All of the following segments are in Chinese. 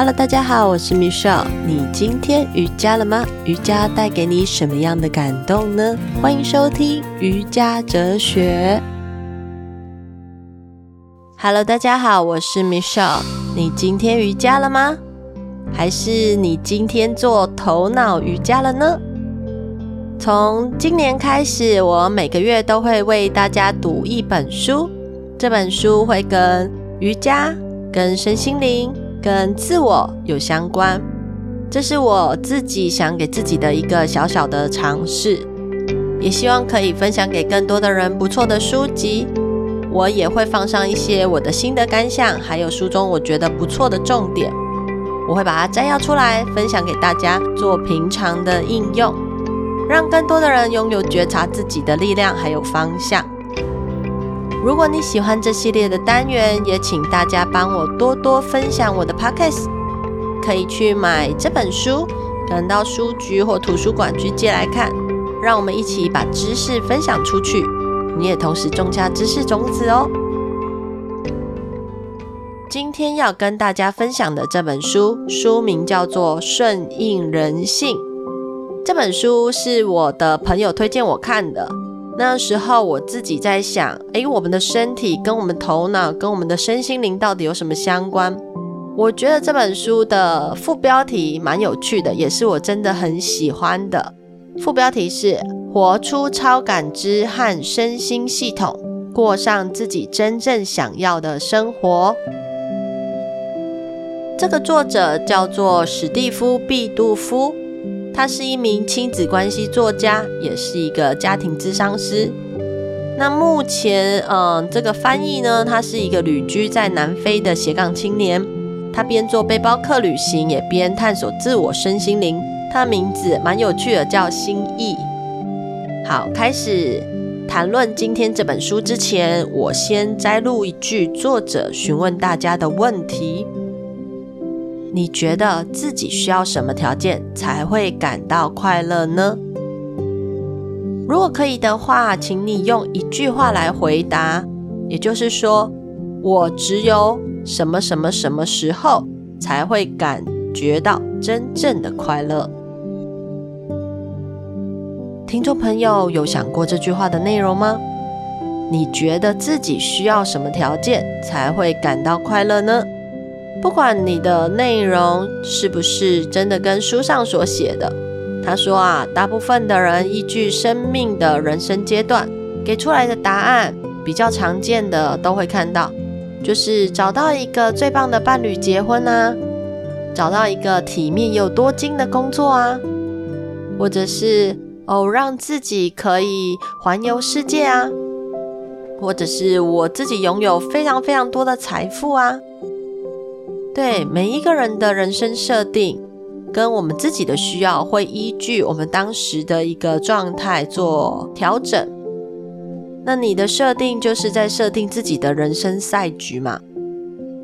Hello，大家好，我是 Michelle。你今天瑜伽了吗？瑜伽带给你什么样的感动呢？欢迎收听瑜伽哲学。Hello，大家好，我是 Michelle。你今天瑜伽了吗？还是你今天做头脑瑜伽了呢？从今年开始，我每个月都会为大家读一本书。这本书会跟瑜伽、跟身心灵。跟自我有相关，这是我自己想给自己的一个小小的尝试，也希望可以分享给更多的人不错的书籍。我也会放上一些我的心得感想，还有书中我觉得不错的重点，我会把它摘要出来分享给大家做平常的应用，让更多的人拥有觉察自己的力量还有方向。如果你喜欢这系列的单元，也请大家帮我多多分享我的 podcast，可以去买这本书，可能到书局或图书馆去借来看。让我们一起把知识分享出去，你也同时种下知识种子哦。今天要跟大家分享的这本书，书名叫做《顺应人性》。这本书是我的朋友推荐我看的。那时候我自己在想，诶，我们的身体跟我们头脑跟我们的身心灵到底有什么相关？我觉得这本书的副标题蛮有趣的，也是我真的很喜欢的。副标题是“活出超感知和身心系统，过上自己真正想要的生活”。这个作者叫做史蒂夫·毕杜夫。他是一名亲子关系作家，也是一个家庭咨商师。那目前，嗯，这个翻译呢，他是一个旅居在南非的斜杠青年。他边做背包客旅行，也边探索自我身心灵。他的名字蛮有趣的，叫心意。好，开始谈论今天这本书之前，我先摘录一句作者询问大家的问题。你觉得自己需要什么条件才会感到快乐呢？如果可以的话，请你用一句话来回答，也就是说，我只有什么什么什么时候才会感觉到真正的快乐？听众朋友有想过这句话的内容吗？你觉得自己需要什么条件才会感到快乐呢？不管你的内容是不是真的跟书上所写的，他说啊，大部分的人依据生命的人生阶段给出来的答案，比较常见的都会看到，就是找到一个最棒的伴侣结婚啊，找到一个体面又多金的工作啊，或者是哦，让自己可以环游世界啊，或者是我自己拥有非常非常多的财富啊。对，每一个人的人生设定跟我们自己的需要，会依据我们当时的一个状态做调整。那你的设定就是在设定自己的人生赛局嘛。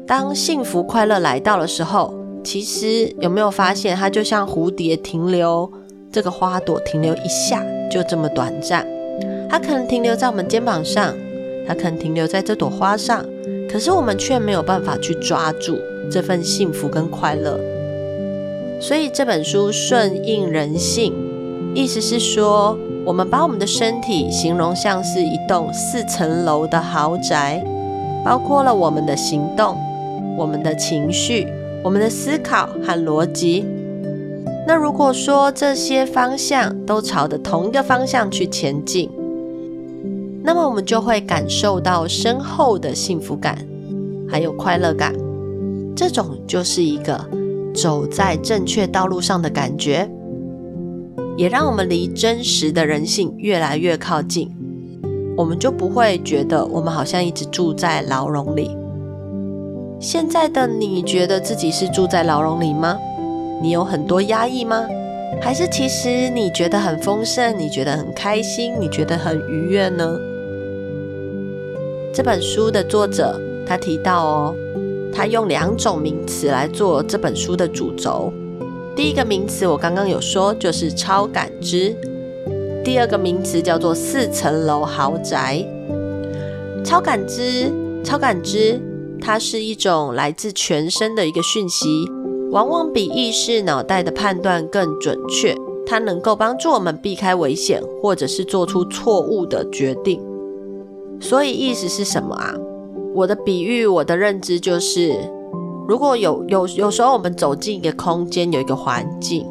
当幸福快乐来到的时候，其实有没有发现，它就像蝴蝶停留这个花朵停留一下，就这么短暂。它可能停留在我们肩膀上，它可能停留在这朵花上，可是我们却没有办法去抓住。这份幸福跟快乐，所以这本书顺应人性，意思是说，我们把我们的身体形容像是一栋四层楼的豪宅，包括了我们的行动、我们的情绪、我们的思考和逻辑。那如果说这些方向都朝着同一个方向去前进，那么我们就会感受到深厚的幸福感，还有快乐感。这种就是一个走在正确道路上的感觉，也让我们离真实的人性越来越靠近。我们就不会觉得我们好像一直住在牢笼里。现在的你觉得自己是住在牢笼里吗？你有很多压抑吗？还是其实你觉得很丰盛，你觉得很开心，你觉得很愉悦呢？这本书的作者他提到哦。他用两种名词来做这本书的主轴。第一个名词我刚刚有说，就是超感知；第二个名词叫做四层楼豪宅。超感知，超感知，它是一种来自全身的一个讯息，往往比意识脑袋的判断更准确。它能够帮助我们避开危险，或者是做出错误的决定。所以意思是什么啊？我的比喻，我的认知就是，如果有有有时候我们走进一个空间，有一个环境，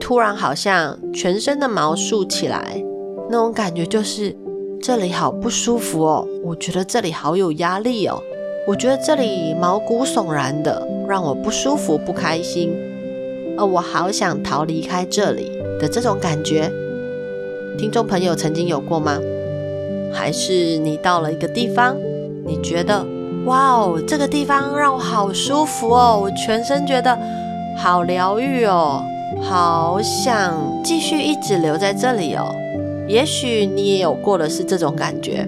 突然好像全身的毛竖起来，那种感觉就是这里好不舒服哦。我觉得这里好有压力哦。我觉得这里毛骨悚然的，让我不舒服、不开心。而我好想逃离开这里的这种感觉，听众朋友曾经有过吗？还是你到了一个地方，你觉得哇哦，这个地方让我好舒服哦，我全身觉得好疗愈哦，好想继续一直留在这里哦。也许你也有过的是这种感觉。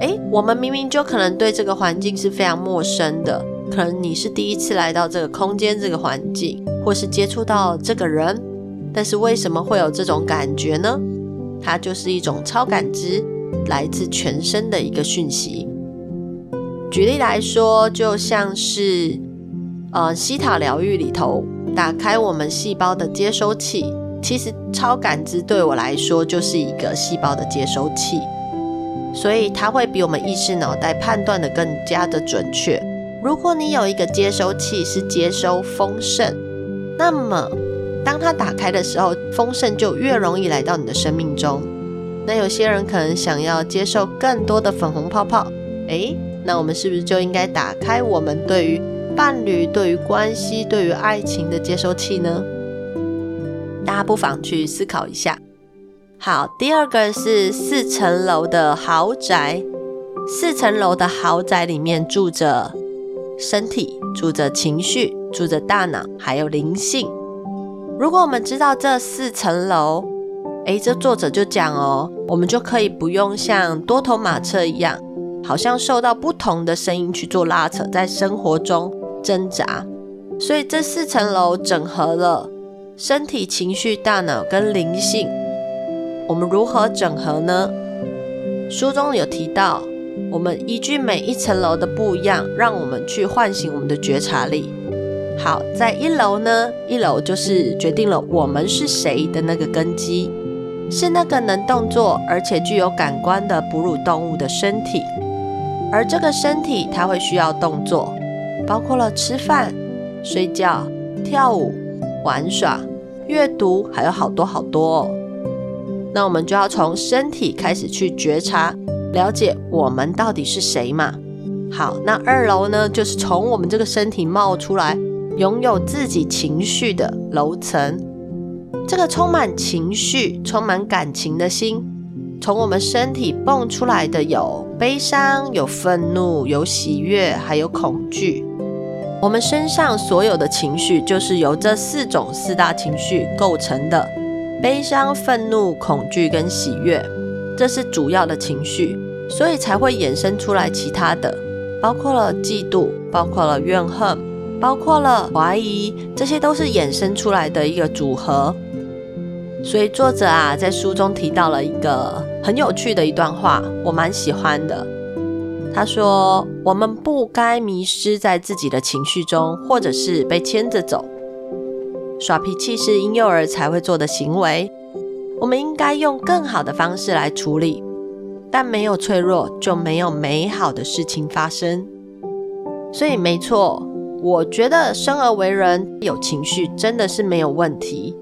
诶，我们明明就可能对这个环境是非常陌生的，可能你是第一次来到这个空间、这个环境。或是接触到这个人，但是为什么会有这种感觉呢？它就是一种超感知，来自全身的一个讯息。举例来说，就像是呃西塔疗愈里头，打开我们细胞的接收器。其实超感知对我来说就是一个细胞的接收器，所以它会比我们意识脑袋判断的更加的准确。如果你有一个接收器是接收丰盛。那么，当它打开的时候，丰盛就越容易来到你的生命中。那有些人可能想要接受更多的粉红泡泡，诶，那我们是不是就应该打开我们对于伴侣、对于关系、对于爱情的接收器呢？大家不妨去思考一下。好，第二个是四层楼的豪宅，四层楼的豪宅里面住着身体，住着情绪。住着大脑，还有灵性。如果我们知道这四层楼，诶，这作者就讲哦，我们就可以不用像多头马车一样，好像受到不同的声音去做拉扯，在生活中挣扎。所以这四层楼整合了身体、情绪、大脑跟灵性。我们如何整合呢？书中有提到，我们依据每一层楼的不一样，让我们去唤醒我们的觉察力。好，在一楼呢，一楼就是决定了我们是谁的那个根基，是那个能动作而且具有感官的哺乳动物的身体，而这个身体它会需要动作，包括了吃饭、睡觉、跳舞、玩耍、阅读，还有好多好多哦。那我们就要从身体开始去觉察，了解我们到底是谁嘛。好，那二楼呢，就是从我们这个身体冒出来。拥有自己情绪的楼层，这个充满情绪、充满感情的心，从我们身体蹦出来的有悲伤、有愤怒、有喜悦，还有恐惧。我们身上所有的情绪，就是由这四种四大情绪构成的：悲伤、愤怒、恐惧跟喜悦，这是主要的情绪，所以才会衍生出来其他的，包括了嫉妒，包括了怨恨。包括了怀疑，这些都是衍生出来的一个组合。所以作者啊，在书中提到了一个很有趣的一段话，我蛮喜欢的。他说：“我们不该迷失在自己的情绪中，或者是被牵着走。耍脾气是婴幼儿才会做的行为，我们应该用更好的方式来处理。但没有脆弱，就没有美好的事情发生。所以，没错。”我觉得生而为人有情绪真的是没有问题，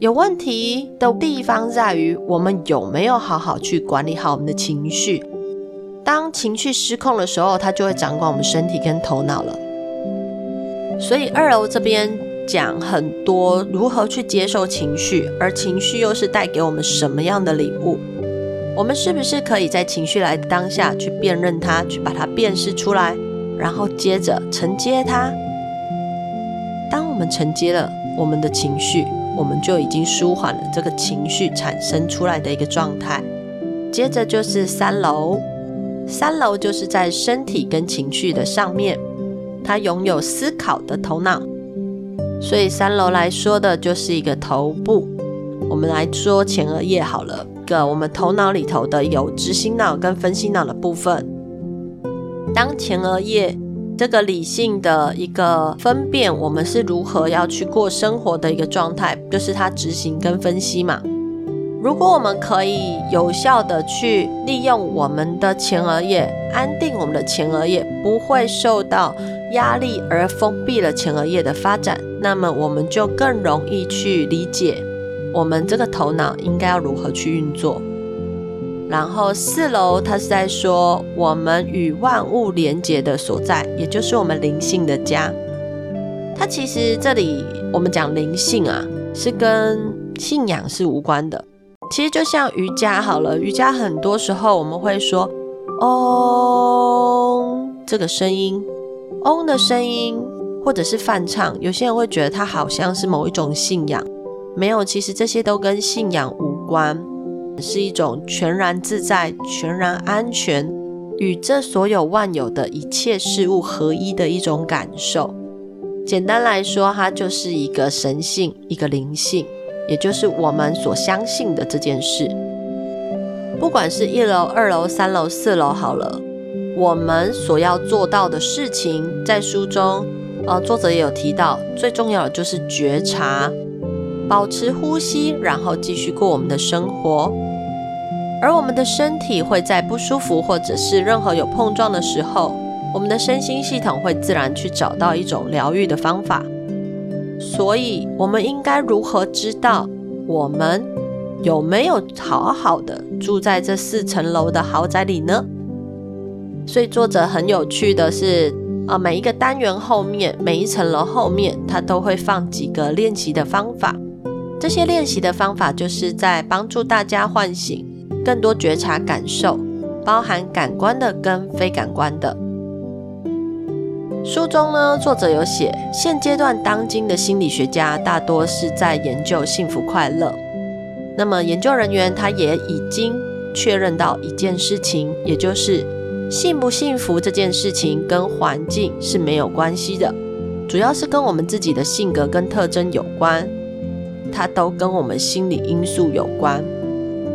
有问题的地方在于我们有没有好好去管理好我们的情绪。当情绪失控的时候，它就会掌管我们身体跟头脑了。所以二楼这边讲很多如何去接受情绪，而情绪又是带给我们什么样的礼物？我们是不是可以在情绪来的当下去辨认它，去把它辨识出来？然后接着承接它。当我们承接了我们的情绪，我们就已经舒缓了这个情绪产生出来的一个状态。接着就是三楼，三楼就是在身体跟情绪的上面，它拥有思考的头脑，所以三楼来说的就是一个头部。我们来说前额叶好了，个我们头脑里头的有执行脑跟分析脑的部分。当前额叶这个理性的一个分辨，我们是如何要去过生活的一个状态，就是它执行跟分析嘛。如果我们可以有效的去利用我们的前额叶，安定我们的前额叶，不会受到压力而封闭了前额叶的发展，那么我们就更容易去理解我们这个头脑应该要如何去运作。然后四楼，它是在说我们与万物连结的所在，也就是我们灵性的家。它其实这里我们讲灵性啊，是跟信仰是无关的。其实就像瑜伽好了，瑜伽很多时候我们会说“嗡”这个声音，“嗡”的声音，或者是泛唱，有些人会觉得它好像是某一种信仰。没有，其实这些都跟信仰无关。是一种全然自在、全然安全，与这所有万有的一切事物合一的一种感受。简单来说，它就是一个神性、一个灵性，也就是我们所相信的这件事。不管是一楼、二楼、三楼、四楼，好了，我们所要做到的事情，在书中，呃，作者也有提到，最重要的就是觉察。保持呼吸，然后继续过我们的生活。而我们的身体会在不舒服或者是任何有碰撞的时候，我们的身心系统会自然去找到一种疗愈的方法。所以，我们应该如何知道我们有没有好好的住在这四层楼的豪宅里呢？所以，作者很有趣的是，啊，每一个单元后面，每一层楼后面，他都会放几个练习的方法。这些练习的方法，就是在帮助大家唤醒更多觉察感受，包含感官的跟非感官的。书中呢，作者有写，现阶段当今的心理学家大多是在研究幸福快乐。那么研究人员他也已经确认到一件事情，也就是幸不幸福这件事情跟环境是没有关系的，主要是跟我们自己的性格跟特征有关。它都跟我们心理因素有关。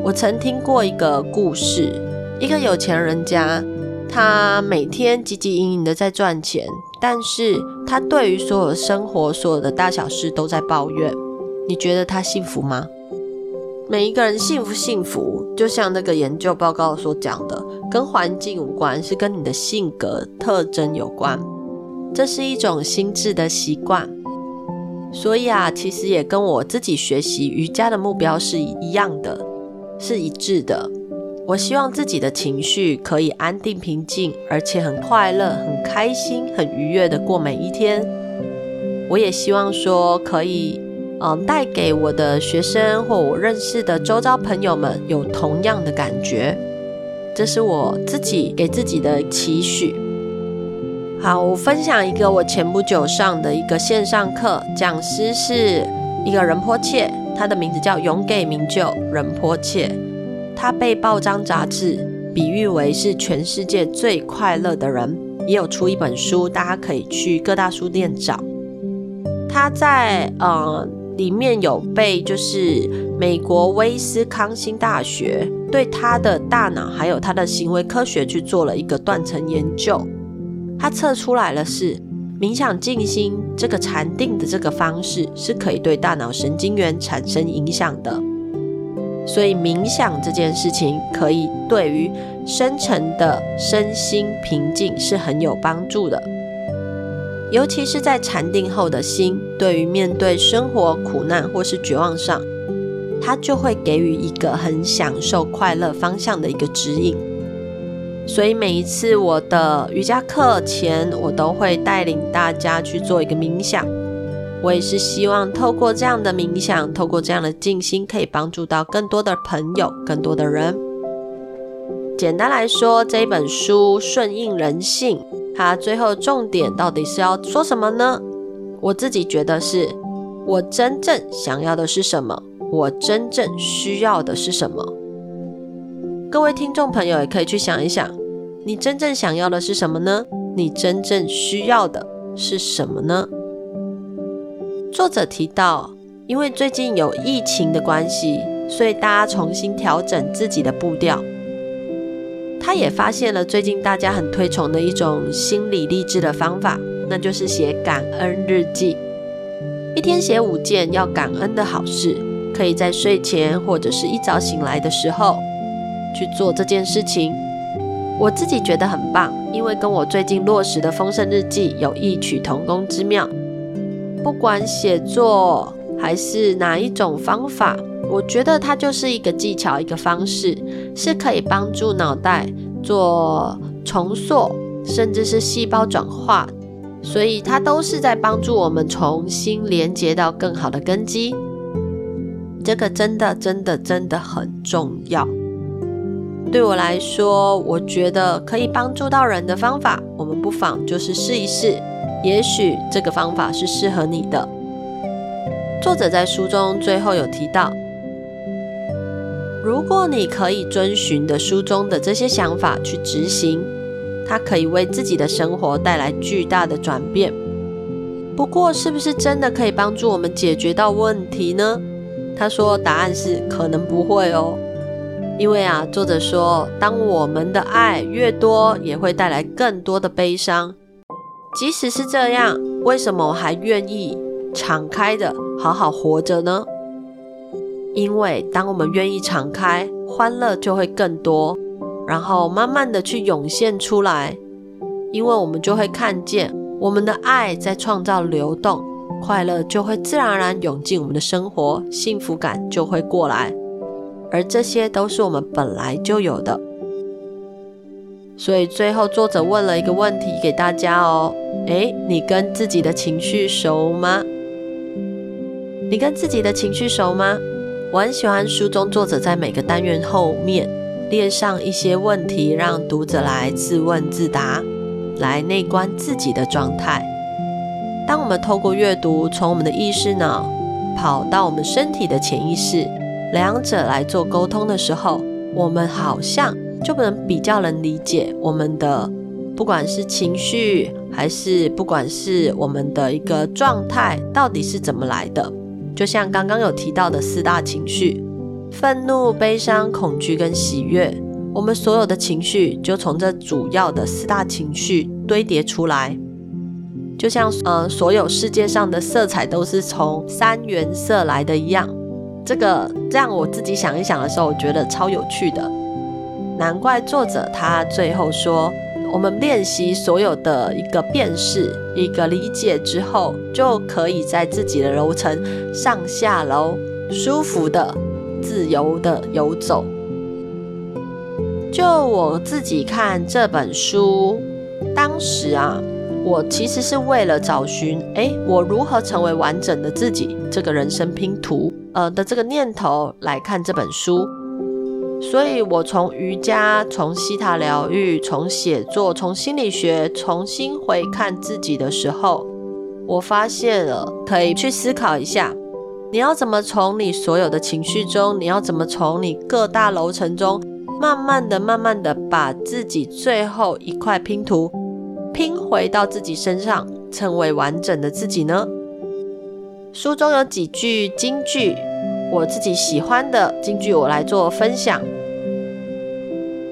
我曾听过一个故事，一个有钱人家，他每天汲汲营营的在赚钱，但是他对于所有生活、所有的大小事都在抱怨。你觉得他幸福吗？每一个人幸不幸福，就像那个研究报告所讲的，跟环境无关，是跟你的性格特征有关。这是一种心智的习惯。所以啊，其实也跟我自己学习瑜伽的目标是一样的，是一致的。我希望自己的情绪可以安定平静，而且很快乐、很开心、很愉悦的过每一天。我也希望说，可以嗯带给我的学生或我认识的周遭朋友们有同样的感觉。这是我自己给自己的期许。好，我分享一个我前不久上的一个线上课，讲师是一个仁波切，他的名字叫永给明就仁波切，他被报章杂志比喻为是全世界最快乐的人，也有出一本书，大家可以去各大书店找。他在呃里面有被就是美国威斯康星大学对他的大脑还有他的行为科学去做了一个断层研究。他测出来了是冥想静心这个禅定的这个方式是可以对大脑神经元产生影响的，所以冥想这件事情可以对于深层的身心平静是很有帮助的，尤其是在禅定后的心，对于面对生活苦难或是绝望上，它就会给予一个很享受快乐方向的一个指引。所以每一次我的瑜伽课前，我都会带领大家去做一个冥想。我也是希望透过这样的冥想，透过这样的静心，可以帮助到更多的朋友、更多的人。简单来说，这一本书顺应人性，它最后重点到底是要说什么呢？我自己觉得是，我真正想要的是什么？我真正需要的是什么？各位听众朋友也可以去想一想，你真正想要的是什么呢？你真正需要的是什么呢？作者提到，因为最近有疫情的关系，所以大家重新调整自己的步调。他也发现了最近大家很推崇的一种心理励志的方法，那就是写感恩日记。一天写五件要感恩的好事，可以在睡前或者是一早醒来的时候去做这件事情。我自己觉得很棒，因为跟我最近落实的丰盛日记有异曲同工之妙。不管写作还是哪一种方法。我觉得它就是一个技巧，一个方式，是可以帮助脑袋做重塑，甚至是细胞转化，所以它都是在帮助我们重新连接到更好的根基。这个真的、真的、真的很重要。对我来说，我觉得可以帮助到人的方法，我们不妨就是试一试，也许这个方法是适合你的。作者在书中最后有提到。如果你可以遵循的书中的这些想法去执行，它可以为自己的生活带来巨大的转变。不过，是不是真的可以帮助我们解决到问题呢？他说，答案是可能不会哦。因为啊，作者说，当我们的爱越多，也会带来更多的悲伤。即使是这样，为什么我还愿意敞开的好好活着呢？因为当我们愿意敞开，欢乐就会更多，然后慢慢的去涌现出来。因为我们就会看见我们的爱在创造流动，快乐就会自然而然涌进我们的生活，幸福感就会过来。而这些都是我们本来就有的。所以最后作者问了一个问题给大家哦，诶，你跟自己的情绪熟吗？你跟自己的情绪熟吗？我很喜欢书中作者在每个单元后面列上一些问题，让读者来自问自答，来内观自己的状态。当我们透过阅读，从我们的意识脑跑到我们身体的潜意识，两者来做沟通的时候，我们好像就不能比较能理解我们的，不管是情绪，还是不管是我们的一个状态，到底是怎么来的。就像刚刚有提到的四大情绪：愤怒、悲伤、恐惧跟喜悦。我们所有的情绪就从这主要的四大情绪堆叠出来。就像呃，所有世界上的色彩都是从三原色来的一样。这个这样我自己想一想的时候，我觉得超有趣的。难怪作者他最后说。我们练习所有的一个辨识、一个理解之后，就可以在自己的楼层上下楼，舒服的、自由的游走。就我自己看这本书，当时啊，我其实是为了找寻，哎，我如何成为完整的自己这个人生拼图，呃的这个念头来看这本书。所以，我从瑜伽、从西塔疗愈、从写作、从心理学重新回看自己的时候，我发现了可以去思考一下：你要怎么从你所有的情绪中，你要怎么从你各大楼层中，慢慢的、慢慢的把自己最后一块拼图拼回到自己身上，成为完整的自己呢？书中有几句金句。我自己喜欢的金句，我来做分享。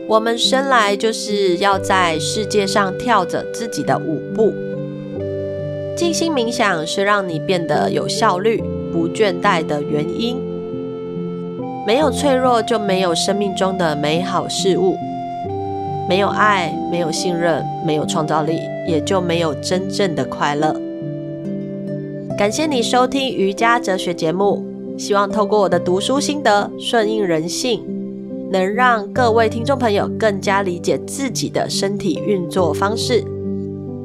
我们生来就是要在世界上跳着自己的舞步。静心冥想是让你变得有效率、不倦怠的原因。没有脆弱，就没有生命中的美好事物。没有爱，没有信任，没有创造力，也就没有真正的快乐。感谢你收听瑜伽哲学节目。希望透过我的读书心得，顺应人性，能让各位听众朋友更加理解自己的身体运作方式，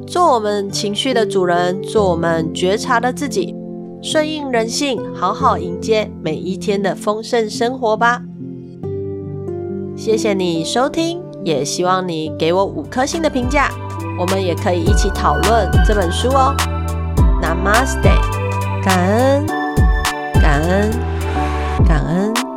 做我们情绪的主人，做我们觉察的自己，顺应人性，好好迎接每一天的丰盛生活吧。谢谢你收听，也希望你给我五颗星的评价，我们也可以一起讨论这本书哦。Namaste，感恩。感恩，感恩。